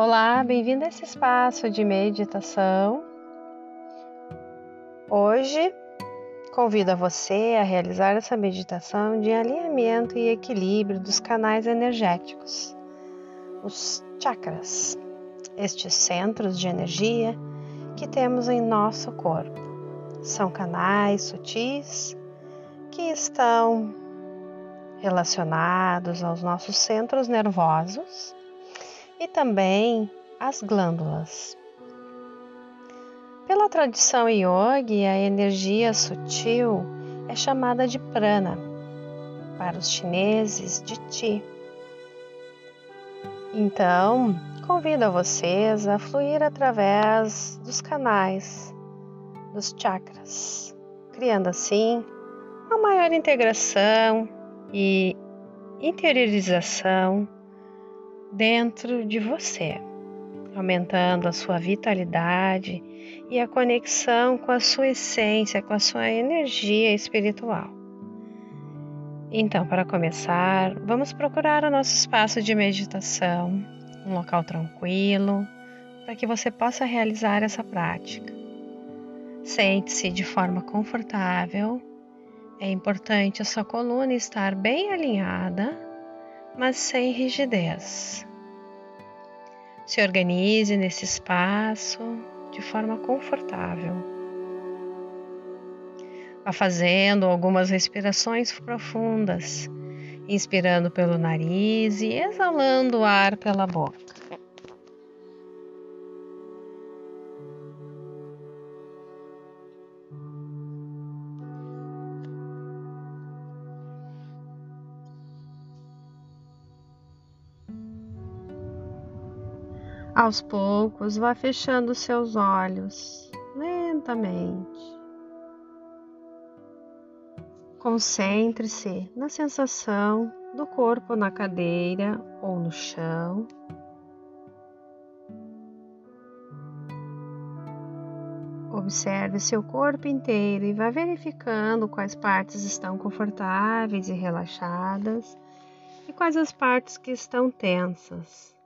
Olá, bem-vindo a esse espaço de meditação. Hoje convido a você a realizar essa meditação de alinhamento e equilíbrio dos canais energéticos, os chakras, estes centros de energia que temos em nosso corpo. São canais sutis que estão relacionados aos nossos centros nervosos e também as glândulas. Pela tradição yogi, a energia sutil é chamada de prana, para os chineses de ti. Então, convido vocês a fluir através dos canais, dos chakras, criando assim uma maior integração e interiorização dentro de você, aumentando a sua vitalidade e a conexão com a sua essência, com a sua energia espiritual. Então, para começar, vamos procurar o nosso espaço de meditação, um local tranquilo, para que você possa realizar essa prática. Sente-se de forma confortável. É importante a sua coluna estar bem alinhada mas sem rigidez. Se organize nesse espaço de forma confortável. Vá fazendo algumas respirações profundas, inspirando pelo nariz e exalando o ar pela boca. Aos poucos, vá fechando seus olhos lentamente. Concentre-se na sensação do corpo na cadeira ou no chão. Observe seu corpo inteiro e vá verificando quais partes estão confortáveis e relaxadas e quais as partes que estão tensas.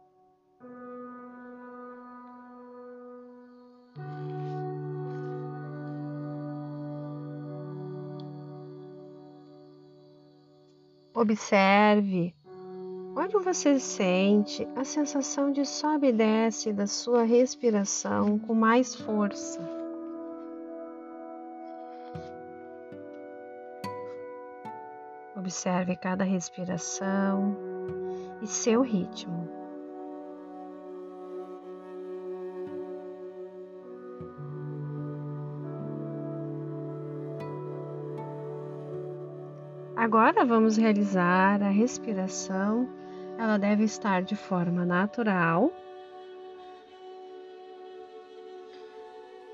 Observe onde você sente a sensação de sobe e desce da sua respiração com mais força. Observe cada respiração e seu ritmo. Agora vamos realizar a respiração. Ela deve estar de forma natural,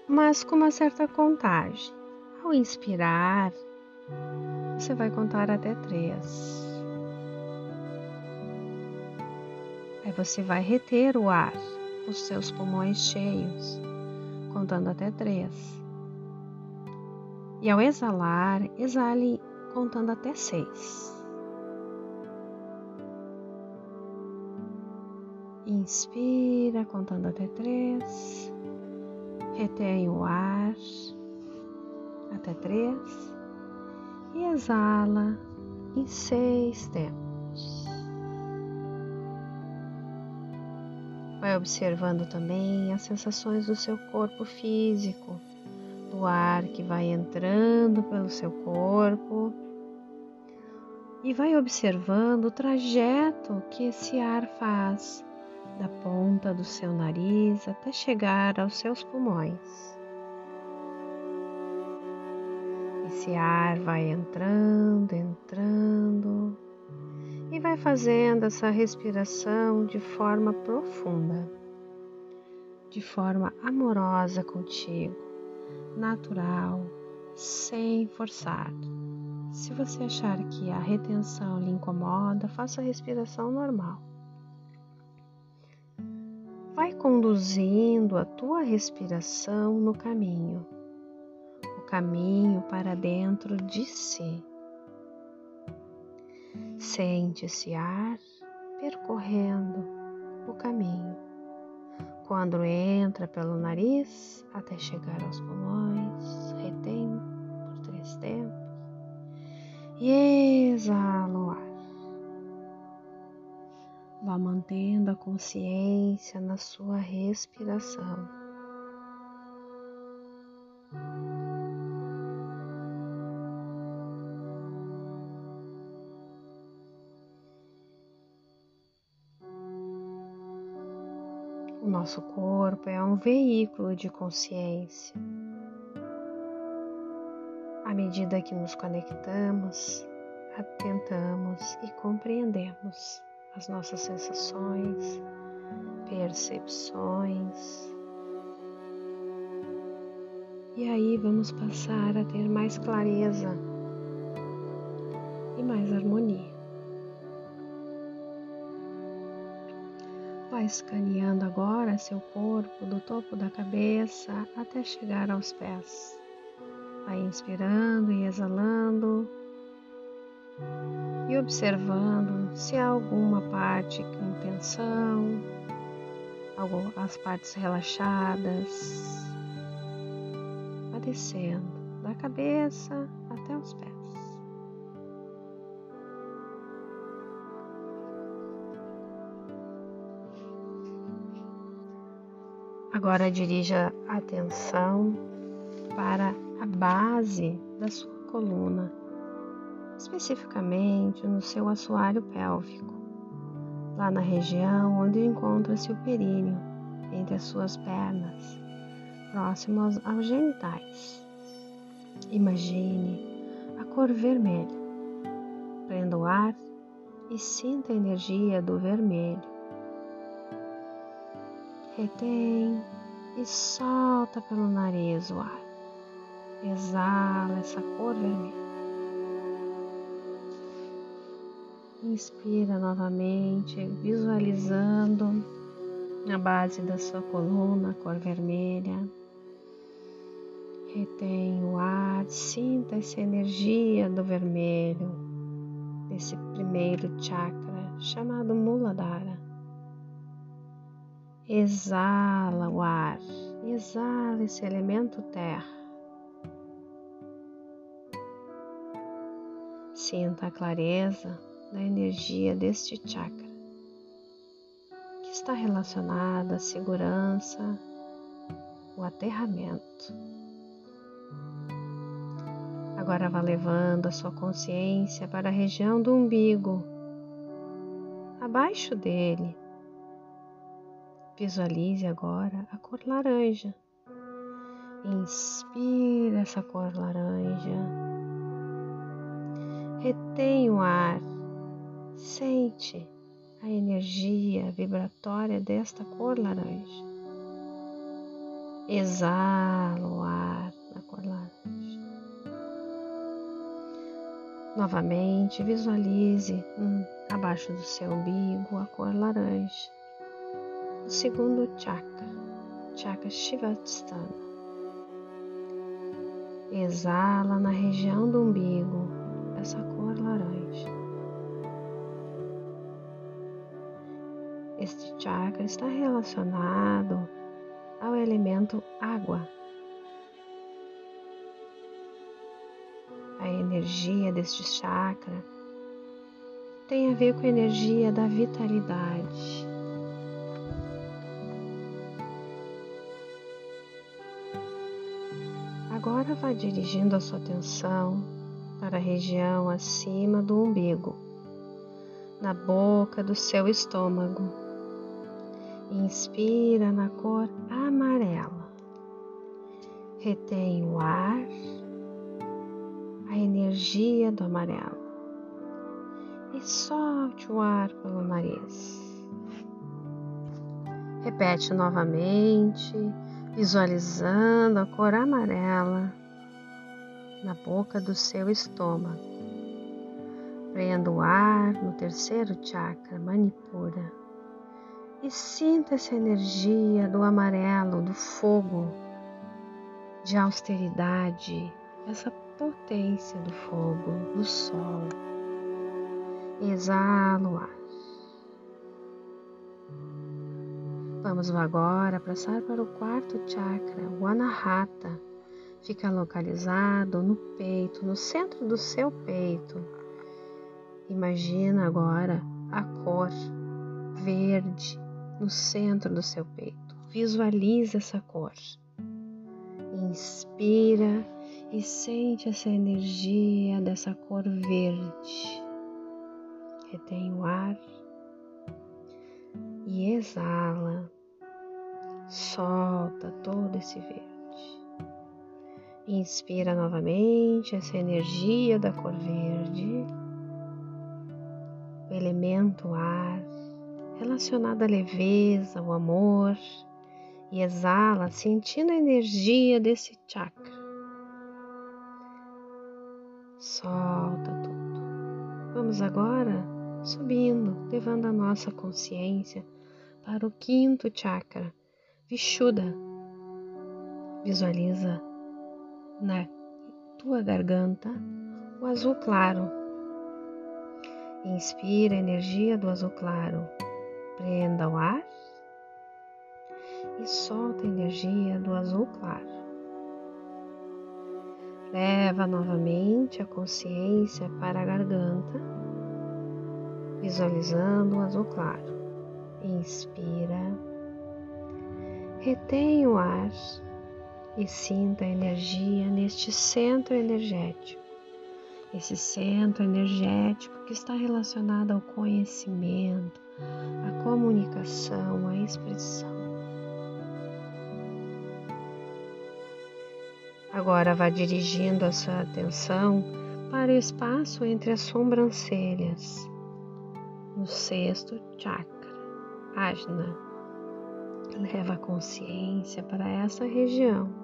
mas com uma certa contagem. Ao inspirar, você vai contar até três. Aí você vai reter o ar, os seus pulmões cheios, contando até três. E ao exalar, exale contando até seis. Inspira, contando até três. Retém o ar até três. E exala em seis tempos. Vai observando também as sensações do seu corpo físico do ar que vai entrando pelo seu corpo e vai observando o trajeto que esse ar faz da ponta do seu nariz até chegar aos seus pulmões. Esse ar vai entrando, entrando e vai fazendo essa respiração de forma profunda, de forma amorosa contigo natural, sem forçar. Se você achar que a retenção lhe incomoda, faça a respiração normal. Vai conduzindo a tua respiração no caminho, o caminho para dentro de si. Sente esse ar percorrendo o caminho Quando entra pelo nariz até chegar aos pulmões, retém por três tempos e exala o ar. Vá mantendo a consciência na sua respiração. O nosso corpo é um veículo de consciência. Medida que nos conectamos, atentamos e compreendemos as nossas sensações, percepções. E aí vamos passar a ter mais clareza e mais harmonia. Vai escaneando agora seu corpo do topo da cabeça até chegar aos pés. Vai inspirando e exalando e observando se há alguma parte com tensão, as partes relaxadas. Vai descendo da cabeça até os pés. Agora dirija a atenção para a base da sua coluna, especificamente no seu assoalho pélvico, lá na região onde encontra-se o períneo, entre as suas pernas, próximo aos, aos genitais. Imagine a cor vermelha. Prenda o ar e sinta a energia do vermelho retém e solta pelo nariz o ar. Exala essa cor vermelha. Inspira novamente, visualizando a base da sua coluna, a cor vermelha. Retém o ar, sinta essa energia do vermelho, desse primeiro chakra chamado Muladhara. Exala o ar, exala esse elemento terra. Sinta a clareza da energia deste chakra, que está relacionada à segurança, o aterramento. Agora vá levando a sua consciência para a região do umbigo, abaixo dele Visualize agora a cor laranja. Inspira essa cor laranja. Retém o ar. Sente a energia vibratória desta cor laranja. Exala o ar na cor laranja. Novamente, visualize hum, abaixo do seu umbigo a cor laranja o segundo chakra, chakra Shivasthana. Exala na região do umbigo essa cor laranja. Este chakra está relacionado ao elemento água. A energia deste chakra tem a ver com a energia da vitalidade Agora vá dirigindo a sua atenção para a região acima do umbigo, na boca do seu estômago. Inspira na cor amarela. Retém o ar, a energia do amarelo e solte o ar pelo nariz. Repete novamente visualizando a cor amarela na boca do seu estômago. Prenda o ar no terceiro chakra, Manipura, e sinta essa energia do amarelo, do fogo, de austeridade, essa potência do fogo, do sol. Exala o ar. Vamos agora passar para o quarto chakra, o Anahata. Fica localizado no peito, no centro do seu peito. Imagina agora a cor verde no centro do seu peito. Visualiza essa cor. Inspira e sente essa energia dessa cor verde. Retém o ar e exala. Solta todo esse verde. Inspira novamente essa energia da cor verde, o elemento ar, relacionado à leveza, ao amor, e exala, sentindo a energia desse chakra. Solta tudo. Vamos agora subindo, levando a nossa consciência para o quinto chakra, Vishuddha. Visualiza na tua garganta o azul claro. Inspira a energia do azul claro. Prenda o ar e solta a energia do azul claro. Leva novamente a consciência para a garganta, visualizando o azul claro. Inspira, retém o ar e sinta a energia neste centro energético. Esse centro energético que está relacionado ao conhecimento, à comunicação, à expressão. Agora vá dirigindo a sua atenção para o espaço entre as sobrancelhas, no sexto chakra. Ajna. Leva a consciência para essa região.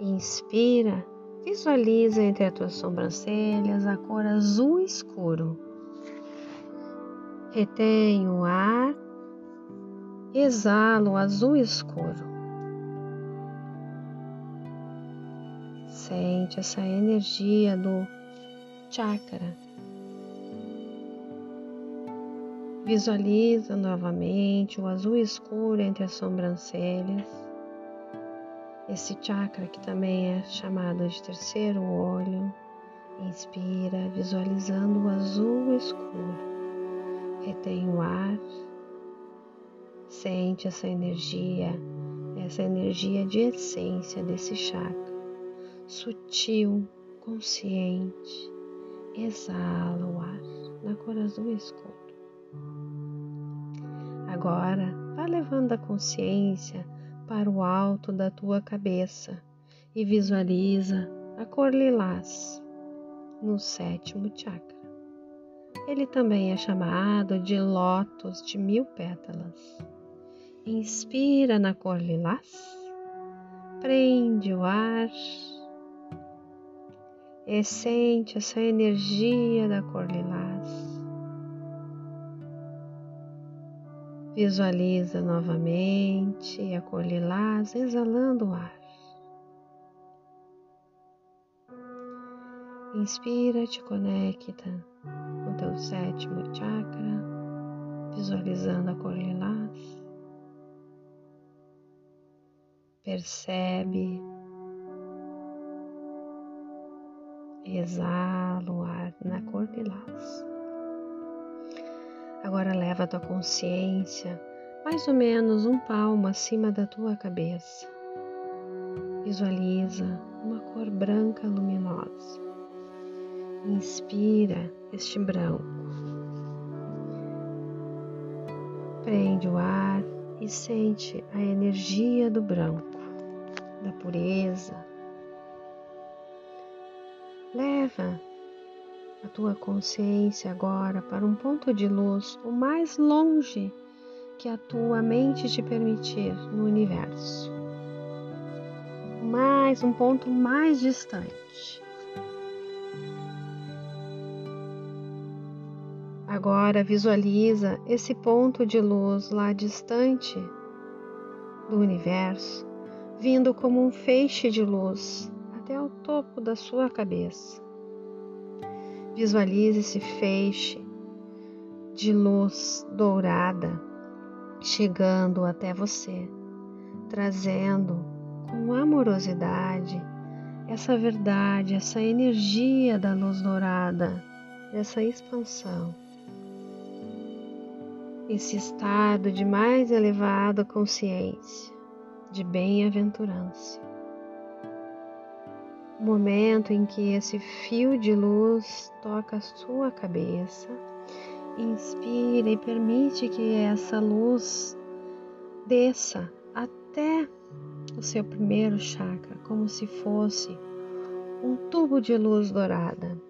Inspira, visualiza entre as tuas sobrancelhas a cor azul escuro. Retém o ar, exala o azul escuro. Sente essa energia do chakra Visualiza novamente o azul escuro entre as sobrancelhas. Esse chakra que também é chamado de terceiro olho. Inspira, visualizando o azul escuro. Retém o ar. Sente essa energia, essa energia de essência desse chakra. Sutil, consciente. Exala o ar na cor azul escuro. Agora, vá levando a consciência para o alto da tua cabeça e visualiza a cor lilás no sétimo chakra. Ele também é chamado de lótus de mil pétalas. Inspira na cor lilás, prende o ar e sente essa energia da cor lilás Visualiza novamente a cor lilás exalando o ar. Inspira, te conecta com teu sétimo chakra, visualizando a cor lilás. Percebe, exala o ar na cor lilás. Agora leva a tua consciência mais ou menos um palmo acima da tua cabeça. Visualiza uma cor branca luminosa. Inspira este branco. Prende o ar e sente a energia do branco, da pureza. Leva a tua consciência agora para um ponto de luz o mais longe que a tua mente te permitir no universo. Mais um ponto mais distante. Agora visualiza esse ponto de luz lá distante do universo, vindo como um feixe de luz até o topo da sua cabeça. Visualize esse feixe de luz dourada chegando até você, trazendo com amorosidade essa verdade, essa energia da luz dourada, essa expansão, esse estado de mais elevada consciência, de bem-aventurança. Momento em que esse fio de luz toca a sua cabeça, inspira e permite que essa luz desça até o seu primeiro chakra, como se fosse um tubo de luz dourada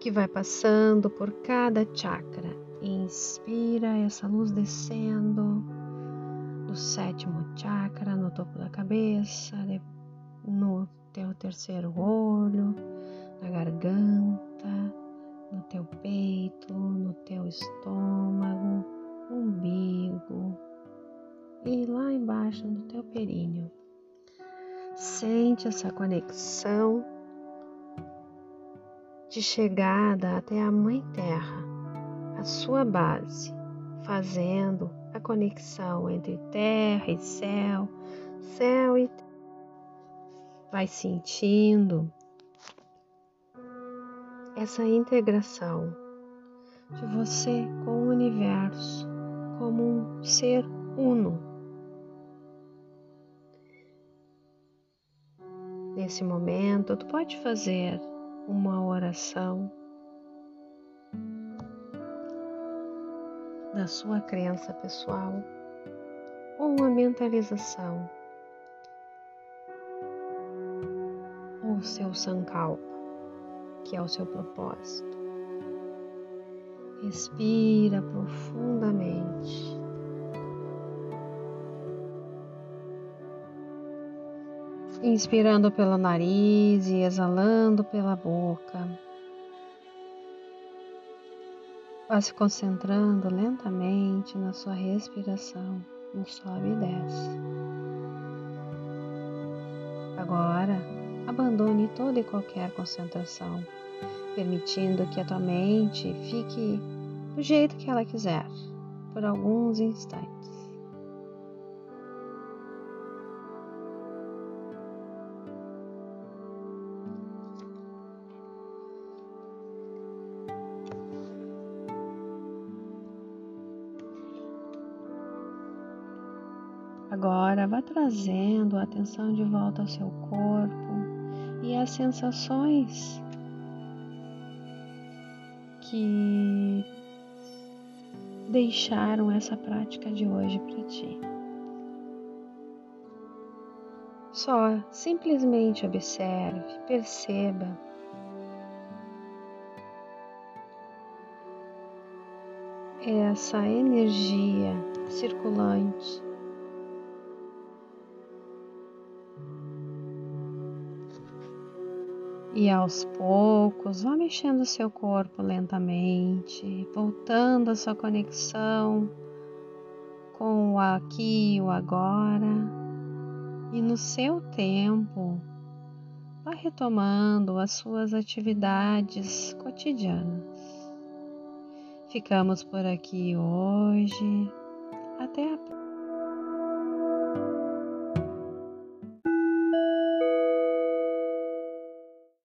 que vai passando por cada chakra. Inspira essa luz descendo do sétimo chakra no topo da cabeça, no teu terceiro olho, na garganta, no teu peito, no teu estômago, umbigo, e lá embaixo no teu períneo. Sente essa conexão de chegada até a Mãe Terra, a sua base, fazendo a conexão entre terra e céu, céu e terra. Vai sentindo essa integração de você com o universo como um ser uno. Nesse momento, tu pode fazer uma oração da sua crença pessoal ou uma mentalização ou seu sankalpa, que é o seu propósito. Respira profundamente. inspirando pelo nariz e exalando pela boca. Vá se concentrando lentamente na sua respiração, no sobe e desce. Agora, abandone toda e qualquer concentração, permitindo que a tua mente fique do jeito que ela quiser, por alguns instantes. Agora vá trazendo a atenção de volta ao seu corpo às sensações que deixaram essa prática de hoje para ti. Só simplesmente observe, perceba. Essa energia circulante E aos poucos, vá mexendo seu corpo lentamente, voltando a sua conexão com o aqui e o agora. E no seu tempo, vá retomando as suas atividades cotidianas. Ficamos por aqui hoje. Até a próxima.